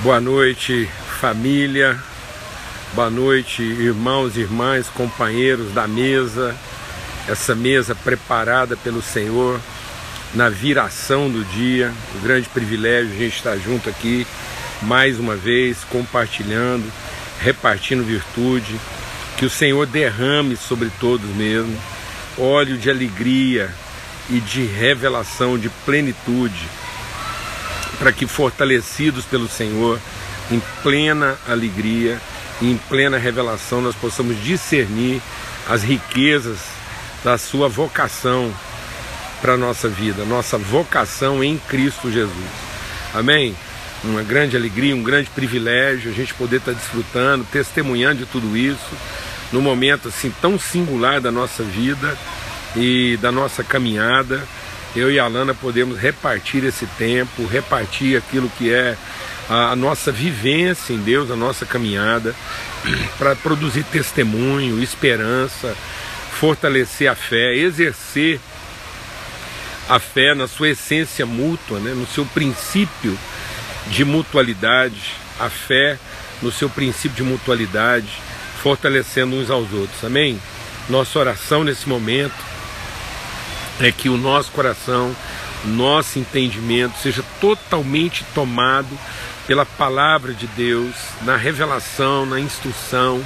Boa noite, família. Boa noite, irmãos e irmãs, companheiros da mesa. Essa mesa preparada pelo Senhor na viração do dia. O grande privilégio a gente estar junto aqui mais uma vez, compartilhando, repartindo virtude. Que o Senhor derrame sobre todos mesmo óleo de alegria e de revelação, de plenitude para que, fortalecidos pelo Senhor, em plena alegria e em plena revelação, nós possamos discernir as riquezas da Sua vocação para a nossa vida, nossa vocação em Cristo Jesus. Amém? Uma grande alegria, um grande privilégio a gente poder estar desfrutando, testemunhando de tudo isso, num momento assim tão singular da nossa vida e da nossa caminhada eu e a Alana podemos repartir esse tempo, repartir aquilo que é a, nossa vivência em Deus, a nossa caminhada, para produzir testemunho, esperança, fortalecer a fé, exercer a fé na sua essência mútua, né? no seu princípio de mutualidade, a fé no seu princípio de mutualidade, fortalecendo uns aos outros. Amém? Nossa oração nesse momento é que o nosso coração, nosso entendimento seja totalmente tomado pela palavra de Deus, na revelação, na instrução,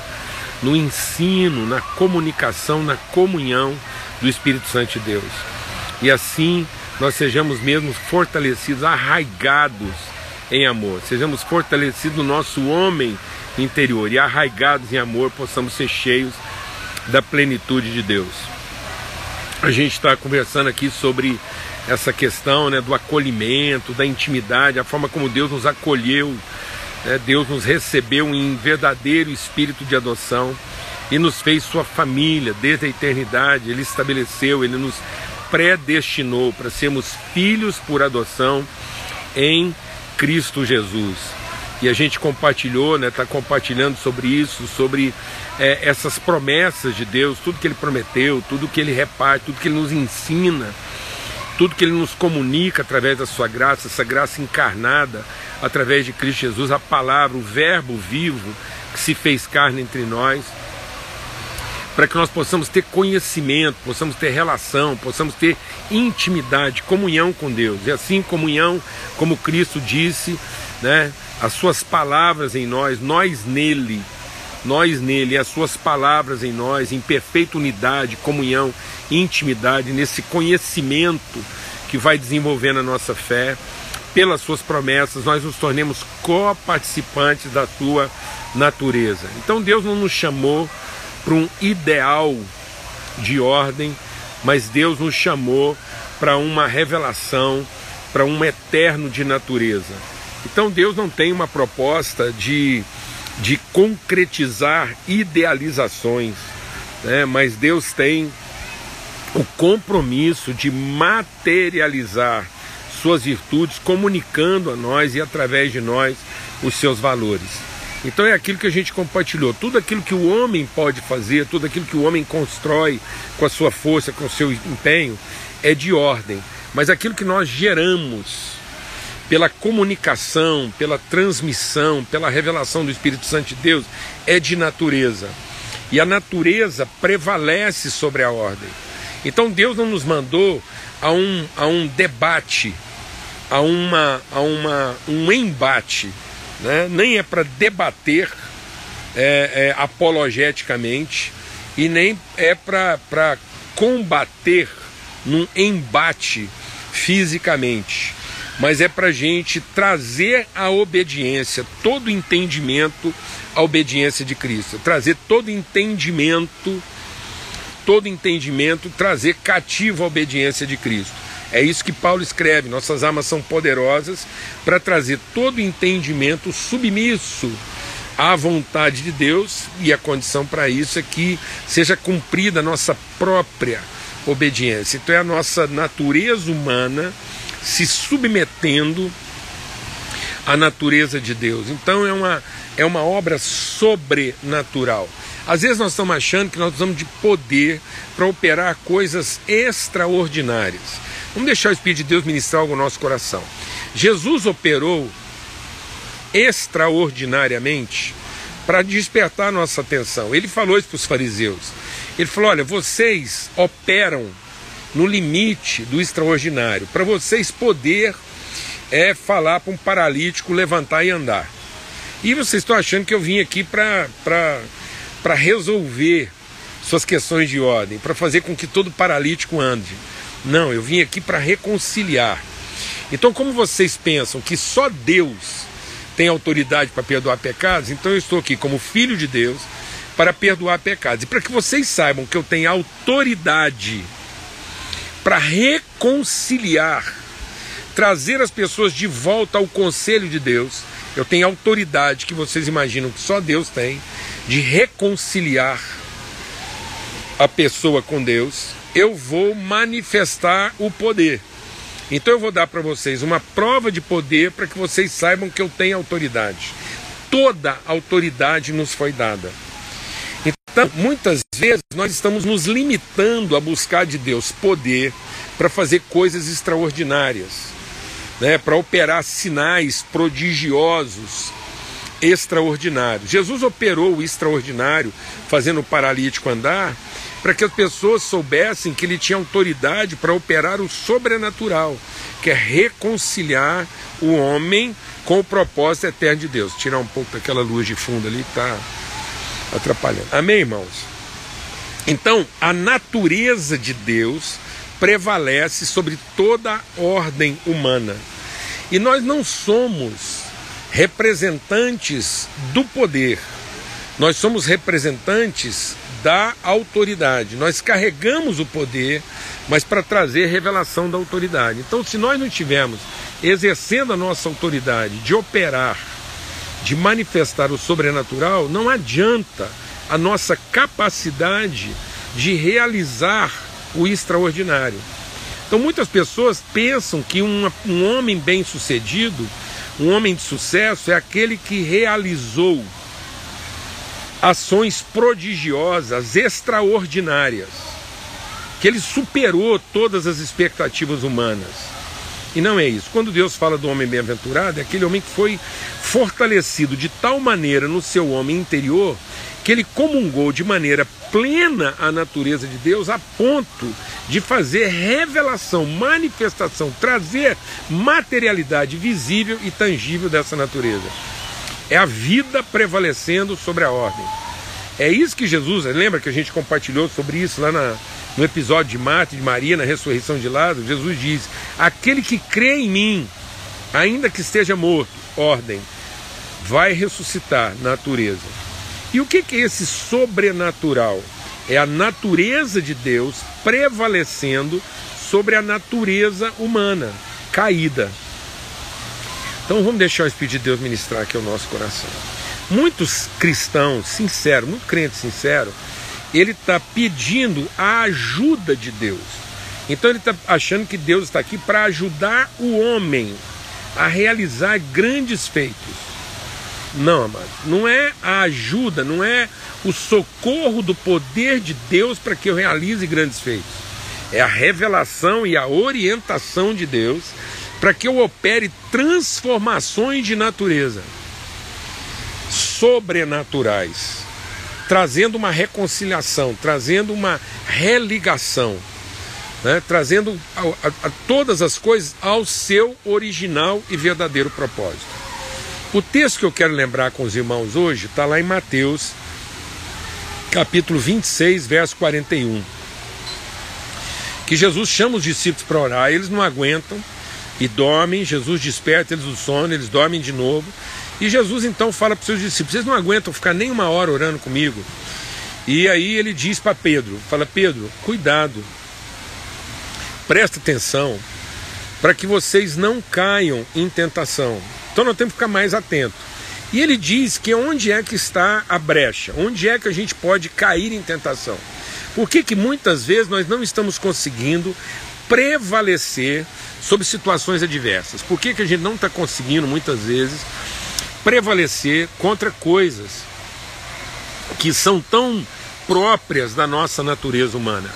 no ensino, na comunicação, na comunhão do Espírito Santo de Deus. E assim nós sejamos mesmo fortalecidos, arraigados em amor, sejamos fortalecidos no nosso homem interior e arraigados em amor, possamos ser cheios da plenitude de Deus. A gente está conversando aqui sobre essa questão né, do acolhimento, da intimidade, a forma como Deus nos acolheu, né, Deus nos recebeu em verdadeiro espírito de adoção e nos fez sua família desde a eternidade. Ele estabeleceu, ele nos predestinou para sermos filhos por adoção em Cristo Jesus. E a gente compartilhou, está né, tá compartilhando sobre isso, sobre é, essas promessas de Deus, tudo que Ele prometeu, tudo que Ele reparte, tudo que Ele nos ensina, tudo que Ele nos comunica através da Sua graça, essa graça encarnada através de Cristo Jesus, a palavra, o Verbo vivo que se fez carne entre nós, para que nós possamos ter conhecimento, possamos ter relação, possamos ter intimidade, comunhão com Deus. E assim, comunhão, como Cristo disse, né, as suas palavras em nós, nós nele nós nele, as suas palavras em nós, em perfeita unidade, comunhão, intimidade, nesse conhecimento que vai desenvolvendo a nossa fé, pelas suas promessas, nós nos tornemos co-participantes da sua natureza. Então Deus não nos chamou para um ideal de ordem, mas Deus nos chamou para uma revelação, para um eterno de natureza. Então Deus não tem uma proposta de de concretizar idealizações, né? mas Deus tem o compromisso de materializar suas virtudes, comunicando a nós e através de nós os seus valores. Então é aquilo que a gente compartilhou. Tudo aquilo que o homem pode fazer, tudo aquilo que o homem constrói com a sua força, com o seu empenho, é de ordem. Mas aquilo que nós geramos pela comunicação, pela transmissão, pela revelação do Espírito Santo de Deus, é de natureza. E a natureza prevalece sobre a ordem. Então Deus não nos mandou a um, a um debate, a, uma, a uma, um embate, né? nem é para debater é, é, apologeticamente e nem é para combater num embate fisicamente mas é para a gente trazer a obediência, todo entendimento à obediência de Cristo, trazer todo entendimento, todo entendimento, trazer cativo a obediência de Cristo. É isso que Paulo escreve. Nossas armas são poderosas para trazer todo entendimento submisso à vontade de Deus, e a condição para isso é que seja cumprida a nossa própria obediência. Então é a nossa natureza humana se submetendo à natureza de Deus. Então é uma, é uma obra sobrenatural. Às vezes nós estamos achando que nós precisamos de poder para operar coisas extraordinárias. Vamos deixar o Espírito de Deus ministrar algo no nosso coração. Jesus operou extraordinariamente para despertar nossa atenção. Ele falou isso para os fariseus. Ele falou: olha, vocês operam no limite do extraordinário, para vocês poder é falar para um paralítico levantar e andar. E vocês estão achando que eu vim aqui para resolver suas questões de ordem, para fazer com que todo paralítico ande. Não, eu vim aqui para reconciliar. Então, como vocês pensam que só Deus tem autoridade para perdoar pecados, então eu estou aqui como filho de Deus para perdoar pecados. E para que vocês saibam que eu tenho autoridade para reconciliar, trazer as pessoas de volta ao conselho de Deus, eu tenho autoridade que vocês imaginam que só Deus tem de reconciliar a pessoa com Deus, eu vou manifestar o poder. Então eu vou dar para vocês uma prova de poder para que vocês saibam que eu tenho autoridade. Toda autoridade nos foi dada. Então, muitas vezes nós estamos nos limitando a buscar de Deus poder para fazer coisas extraordinárias, né? para operar sinais prodigiosos, extraordinários. Jesus operou o extraordinário, fazendo o paralítico andar, para que as pessoas soubessem que ele tinha autoridade para operar o sobrenatural, que é reconciliar o homem com o propósito eterno de Deus. Tirar um pouco daquela luz de fundo ali está atrapalhando. Amém, irmãos? Então, a natureza de Deus prevalece sobre toda a ordem humana. E nós não somos representantes do poder, nós somos representantes da autoridade. Nós carregamos o poder, mas para trazer revelação da autoridade. Então, se nós não estivermos exercendo a nossa autoridade de operar de manifestar o sobrenatural, não adianta a nossa capacidade de realizar o extraordinário. Então muitas pessoas pensam que uma, um homem bem-sucedido, um homem de sucesso, é aquele que realizou ações prodigiosas, extraordinárias, que ele superou todas as expectativas humanas. E não é isso. Quando Deus fala do homem bem-aventurado, é aquele homem que foi fortalecido de tal maneira no seu homem interior que ele comungou de maneira plena a natureza de Deus a ponto de fazer revelação, manifestação, trazer materialidade visível e tangível dessa natureza. É a vida prevalecendo sobre a ordem. É isso que Jesus, lembra que a gente compartilhou sobre isso lá na, no episódio de Marta de Maria, na ressurreição de Lázaro, Jesus diz: Aquele que crê em mim, ainda que esteja morto, ordem, vai ressuscitar natureza. E o que é esse sobrenatural? É a natureza de Deus prevalecendo sobre a natureza humana caída. Então vamos deixar o Espírito de Deus ministrar aqui o nosso coração. Muitos cristãos sinceros, muito crente sincero, ele está pedindo a ajuda de Deus. Então ele está achando que Deus está aqui para ajudar o homem a realizar grandes feitos. Não, amado, não é a ajuda, não é o socorro do poder de Deus para que eu realize grandes feitos. É a revelação e a orientação de Deus para que eu opere transformações de natureza sobrenaturais trazendo uma reconciliação, trazendo uma religação, né? trazendo a, a, a todas as coisas ao seu original e verdadeiro propósito. O texto que eu quero lembrar com os irmãos hoje está lá em Mateus, capítulo 26, verso 41. Que Jesus chama os discípulos para orar, eles não aguentam e dormem. Jesus desperta eles do sono, eles dormem de novo. E Jesus então fala para os seus discípulos: vocês não aguentam ficar nem uma hora orando comigo? E aí ele diz para Pedro: fala, Pedro, cuidado, presta atenção, para que vocês não caiam em tentação. Então nós temos que ficar mais atento. E ele diz que onde é que está a brecha, onde é que a gente pode cair em tentação. Por que, que muitas vezes nós não estamos conseguindo prevalecer sobre situações adversas? Por que, que a gente não está conseguindo muitas vezes prevalecer contra coisas que são tão próprias da nossa natureza humana.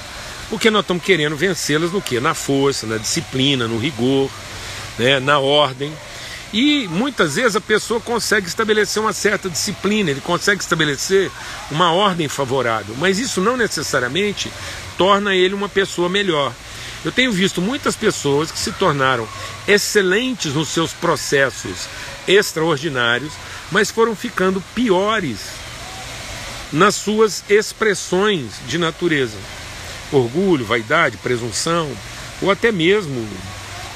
Porque nós estamos querendo vencê-las no que? Na força, na disciplina, no rigor, né, na ordem. E muitas vezes a pessoa consegue estabelecer uma certa disciplina, ele consegue estabelecer uma ordem favorável, mas isso não necessariamente torna ele uma pessoa melhor. Eu tenho visto muitas pessoas que se tornaram excelentes nos seus processos extraordinários, mas foram ficando piores nas suas expressões de natureza. Orgulho, vaidade, presunção, ou até mesmo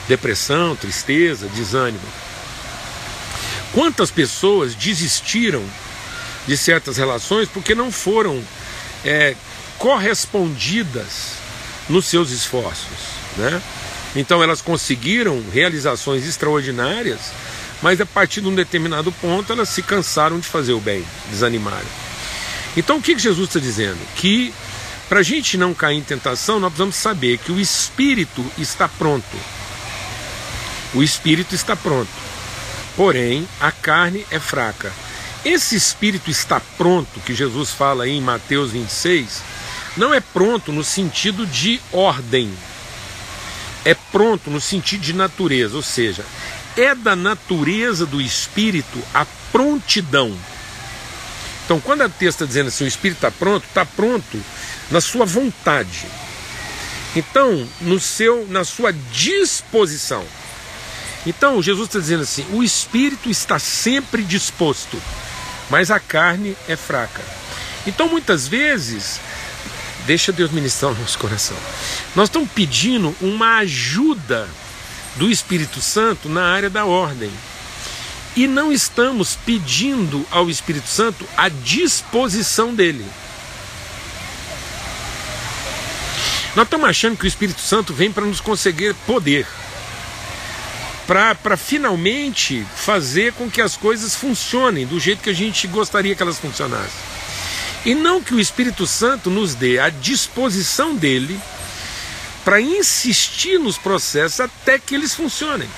depressão, tristeza, desânimo. Quantas pessoas desistiram de certas relações porque não foram é, correspondidas nos seus esforços, né? Então elas conseguiram realizações extraordinárias, mas a partir de um determinado ponto elas se cansaram de fazer o bem, desanimaram. Então o que Jesus está dizendo? Que para a gente não cair em tentação, nós precisamos saber que o espírito está pronto. O espírito está pronto porém a carne é fraca. Esse espírito está pronto, que Jesus fala aí em Mateus 26, não é pronto no sentido de ordem, é pronto no sentido de natureza, ou seja, é da natureza do espírito a prontidão. Então, quando a texto está dizendo assim, o espírito está pronto, está pronto na sua vontade. Então, no seu, na sua disposição. Então Jesus está dizendo assim: o espírito está sempre disposto, mas a carne é fraca. Então muitas vezes, deixa Deus ministrar o nosso coração. Nós estamos pedindo uma ajuda do Espírito Santo na área da ordem. E não estamos pedindo ao Espírito Santo a disposição dele. Nós estamos achando que o Espírito Santo vem para nos conseguir poder para finalmente fazer com que as coisas funcionem do jeito que a gente gostaria que elas funcionassem. E não que o Espírito Santo nos dê a disposição dele para insistir nos processos até que eles funcionem.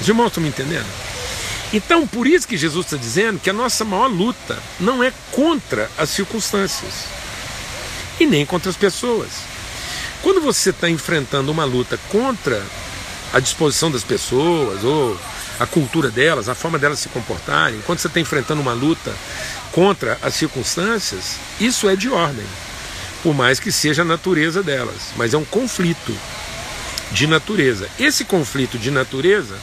Os irmãos estão me entendendo? Então, por isso que Jesus está dizendo que a nossa maior luta não é contra as circunstâncias e nem contra as pessoas. Quando você está enfrentando uma luta contra a disposição das pessoas, ou a cultura delas, a forma delas se comportarem, quando você está enfrentando uma luta contra as circunstâncias, isso é de ordem, por mais que seja a natureza delas, mas é um conflito de natureza. Esse conflito de natureza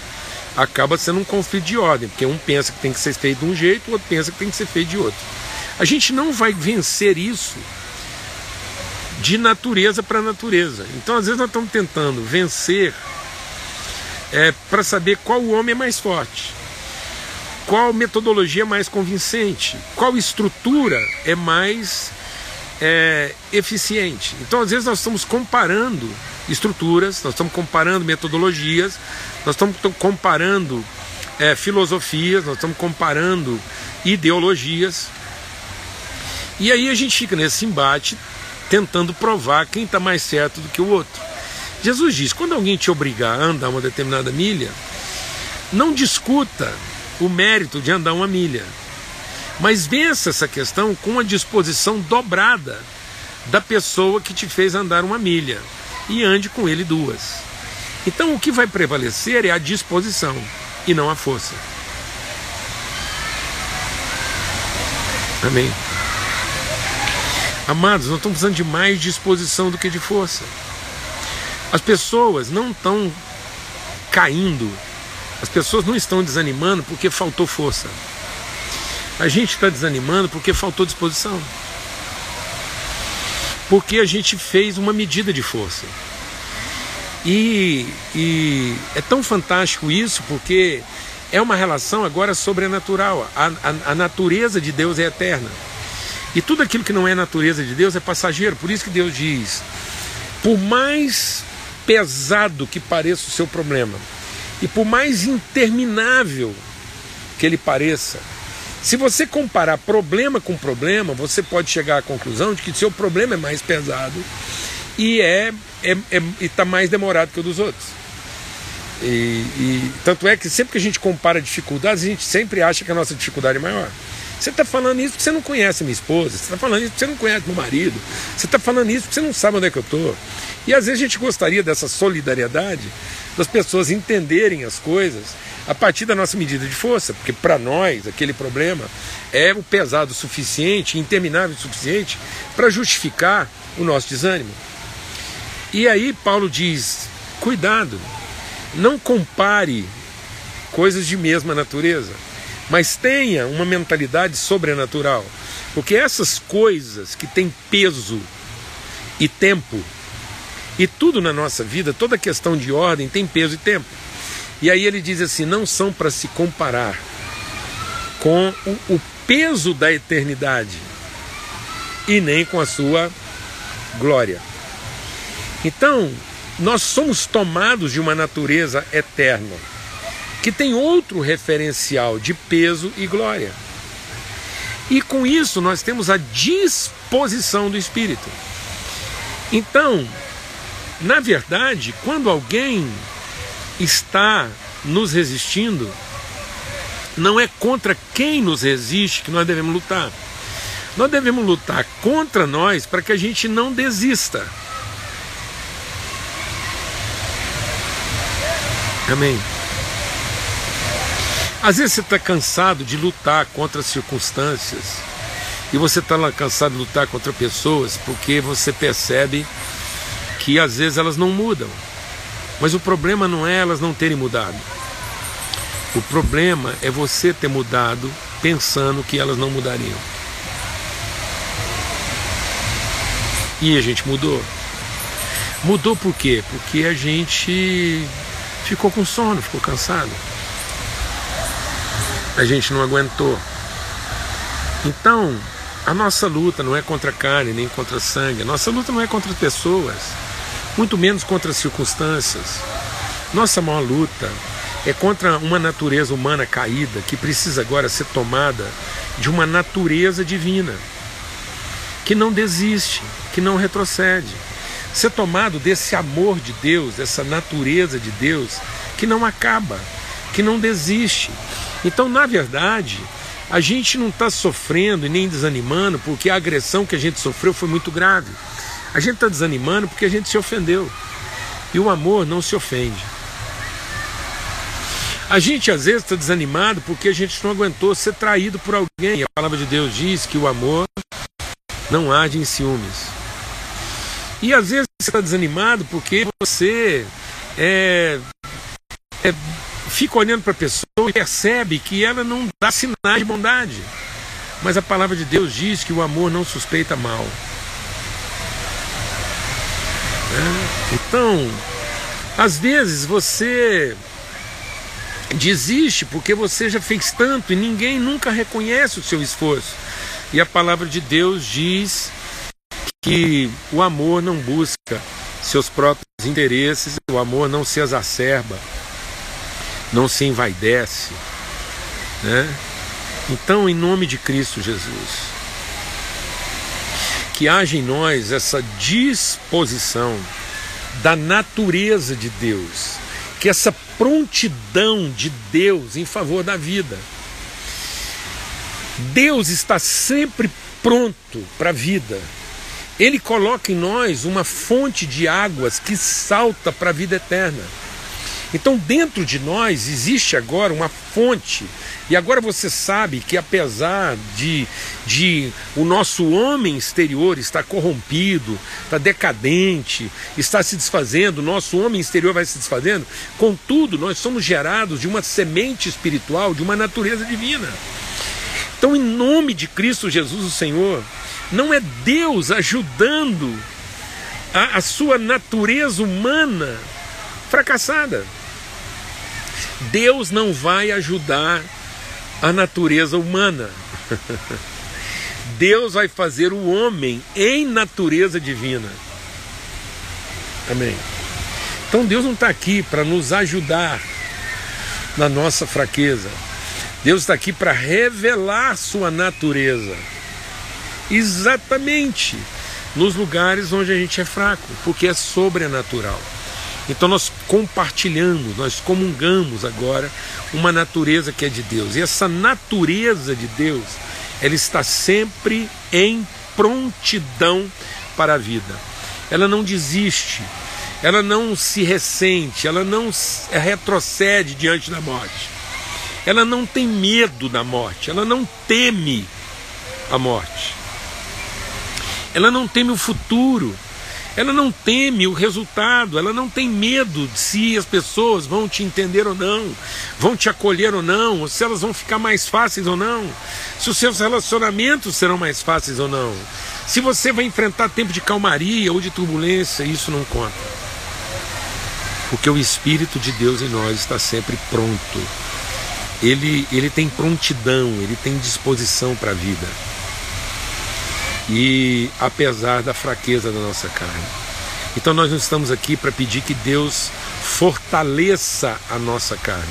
acaba sendo um conflito de ordem, porque um pensa que tem que ser feito de um jeito, o outro pensa que tem que ser feito de outro. A gente não vai vencer isso de natureza para natureza. Então, às vezes, nós estamos tentando vencer é, para saber qual homem é mais forte, qual metodologia é mais convincente, qual estrutura é mais é, eficiente. Então, às vezes, nós estamos comparando estruturas, nós estamos comparando metodologias, nós estamos comparando é, filosofias, nós estamos comparando ideologias. E aí a gente fica nesse embate tentando provar quem está mais certo do que o outro. Jesus diz: quando alguém te obrigar a andar uma determinada milha, não discuta o mérito de andar uma milha, mas vença essa questão com a disposição dobrada da pessoa que te fez andar uma milha e ande com ele duas. Então o que vai prevalecer é a disposição e não a força. Amém. Amados, nós estamos precisando de mais disposição do que de força. As pessoas não estão caindo, as pessoas não estão desanimando porque faltou força. A gente está desanimando porque faltou disposição. Porque a gente fez uma medida de força. E, e é tão fantástico isso porque é uma relação agora sobrenatural. A, a, a, natureza de Deus é eterna. E tudo aquilo que não é natureza de Deus é passageiro. Por isso que Deus diz: por mais pesado que pareça o seu problema, e por mais interminável que ele pareça, se você comparar problema com problema, você pode chegar à conclusão de que seu problema é mais pesado e é, é, é está mais demorado que o dos outros. E, e, tanto é que sempre que a gente compara dificuldades, a gente sempre acha que a nossa dificuldade é maior. Você está falando isso porque você não conhece minha esposa, você está falando isso porque você não conhece meu marido, você está falando isso porque você não sabe onde é que eu estou. E às vezes a gente gostaria dessa solidariedade, das pessoas entenderem as coisas a partir da nossa medida de força, porque para nós aquele problema é o pesado o suficiente, interminável o suficiente para justificar o nosso desânimo. E aí Paulo diz: cuidado, não compare coisas de mesma natureza, mas tenha uma mentalidade sobrenatural, porque essas coisas que têm peso e tempo, e tudo na nossa vida, toda questão de ordem tem peso e tempo. E aí ele diz assim: não são para se comparar com o, o peso da eternidade e nem com a sua glória. Então, nós somos tomados de uma natureza eterna, que tem outro referencial de peso e glória. E com isso nós temos a disposição do Espírito. Então, na verdade, quando alguém está nos resistindo, não é contra quem nos resiste que nós devemos lutar. Nós devemos lutar contra nós para que a gente não desista. Amém. Às vezes você está cansado de lutar contra as circunstâncias e você está cansado de lutar contra pessoas porque você percebe que às vezes elas não mudam. Mas o problema não é elas não terem mudado. O problema é você ter mudado pensando que elas não mudariam. E a gente mudou. Mudou por quê? Porque a gente ficou com sono, ficou cansado. A gente não aguentou. Então, a nossa luta não é contra carne nem contra sangue, a nossa luta não é contra pessoas, muito menos contra circunstâncias. Nossa maior luta é contra uma natureza humana caída que precisa agora ser tomada de uma natureza divina, que não desiste, que não retrocede ser tomado desse amor de Deus, dessa natureza de Deus que não acaba, que não desiste. Então, na verdade, a gente não está sofrendo e nem desanimando porque a agressão que a gente sofreu foi muito grave. A gente está desanimando porque a gente se ofendeu. E o amor não se ofende. A gente às vezes está desanimado porque a gente não aguentou ser traído por alguém. A palavra de Deus diz que o amor não age em ciúmes. E às vezes você está desanimado porque você é, é, fica olhando para a pessoa e percebe que ela não dá sinais de bondade. Mas a palavra de Deus diz que o amor não suspeita mal. É? Então, às vezes você desiste porque você já fez tanto e ninguém nunca reconhece o seu esforço. E a palavra de Deus diz que o amor não busca seus próprios interesses, o amor não se exacerba, não se envaidece. Né? Então, em nome de Cristo Jesus, que haja em nós essa disposição da natureza de Deus, que essa prontidão de Deus em favor da vida. Deus está sempre pronto para a vida. Ele coloca em nós uma fonte de águas que salta para a vida eterna. Então, dentro de nós existe agora uma fonte, e agora você sabe que, apesar de, de o nosso homem exterior estar corrompido, está decadente, está se desfazendo, o nosso homem exterior vai se desfazendo, contudo, nós somos gerados de uma semente espiritual, de uma natureza divina. Então, em nome de Cristo Jesus, o Senhor, não é Deus ajudando a, a sua natureza humana fracassada. Deus não vai ajudar a natureza humana. Deus vai fazer o homem em natureza divina. Amém. Então Deus não está aqui para nos ajudar na nossa fraqueza. Deus está aqui para revelar sua natureza exatamente nos lugares onde a gente é fraco, porque é sobrenatural. Então nós compartilhamos, nós comungamos agora uma natureza que é de Deus. E essa natureza de Deus, ela está sempre em prontidão para a vida. Ela não desiste, ela não se ressente, ela não retrocede diante da morte. Ela não tem medo da morte, ela não teme a morte. Ela não teme o futuro, ela não teme o resultado, ela não tem medo de se as pessoas vão te entender ou não, vão te acolher ou não, ou se elas vão ficar mais fáceis ou não, se os seus relacionamentos serão mais fáceis ou não, se você vai enfrentar tempo de calmaria ou de turbulência, isso não conta. Porque o Espírito de Deus em nós está sempre pronto. Ele, ele tem prontidão, ele tem disposição para a vida. E apesar da fraqueza da nossa carne. Então nós não estamos aqui para pedir que Deus fortaleça a nossa carne,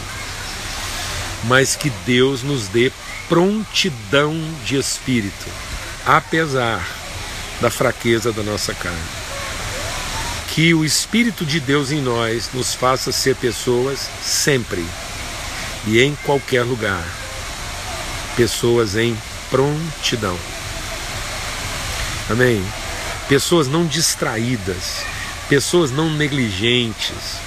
mas que Deus nos dê prontidão de espírito, apesar da fraqueza da nossa carne que o Espírito de Deus em nós nos faça ser pessoas sempre e em qualquer lugar, pessoas em prontidão. Amém? Pessoas não distraídas, pessoas não negligentes,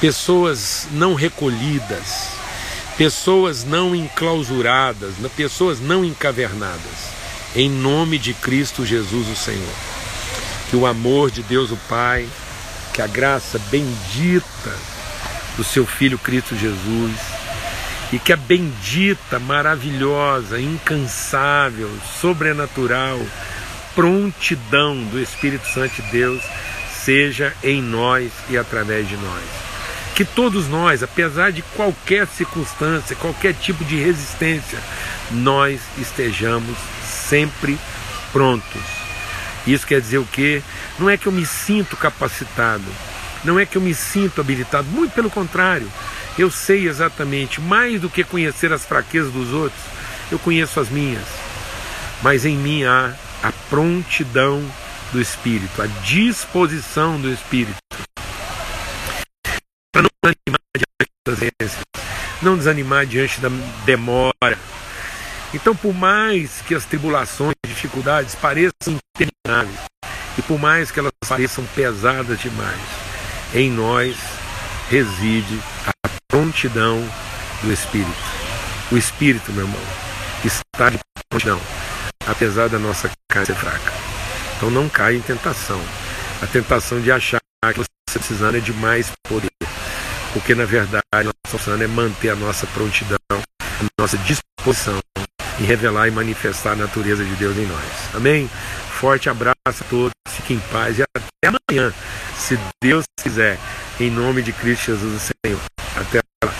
pessoas não recolhidas, pessoas não enclausuradas, pessoas não encavernadas. Em nome de Cristo Jesus, o Senhor que o amor de Deus o Pai, que a graça bendita do seu Filho Cristo Jesus e que a bendita, maravilhosa, incansável, sobrenatural prontidão do Espírito Santo de Deus seja em nós e através de nós. Que todos nós, apesar de qualquer circunstância, qualquer tipo de resistência, nós estejamos sempre prontos isso quer dizer o quê? Não é que eu me sinto capacitado, não é que eu me sinto habilitado, muito pelo contrário. Eu sei exatamente, mais do que conhecer as fraquezas dos outros, eu conheço as minhas. Mas em mim há a prontidão do Espírito, a disposição do Espírito. Para não desanimar diante das vezes, não desanimar diante da demora, então, por mais que as tribulações e dificuldades pareçam intermináveis, e por mais que elas pareçam pesadas demais, em nós reside a prontidão do Espírito. O Espírito, meu irmão, está de prontidão, apesar da nossa carne ser fraca. Então não caia em tentação. A tentação de achar que você está precisando é de mais poder. Porque na verdade nós estamos precisando é manter a nossa prontidão, a nossa disposição e revelar e manifestar a natureza de Deus em nós. Amém? Forte abraço a todos, fiquem em paz e até amanhã, se Deus quiser, em nome de Cristo Jesus, Senhor. Até lá.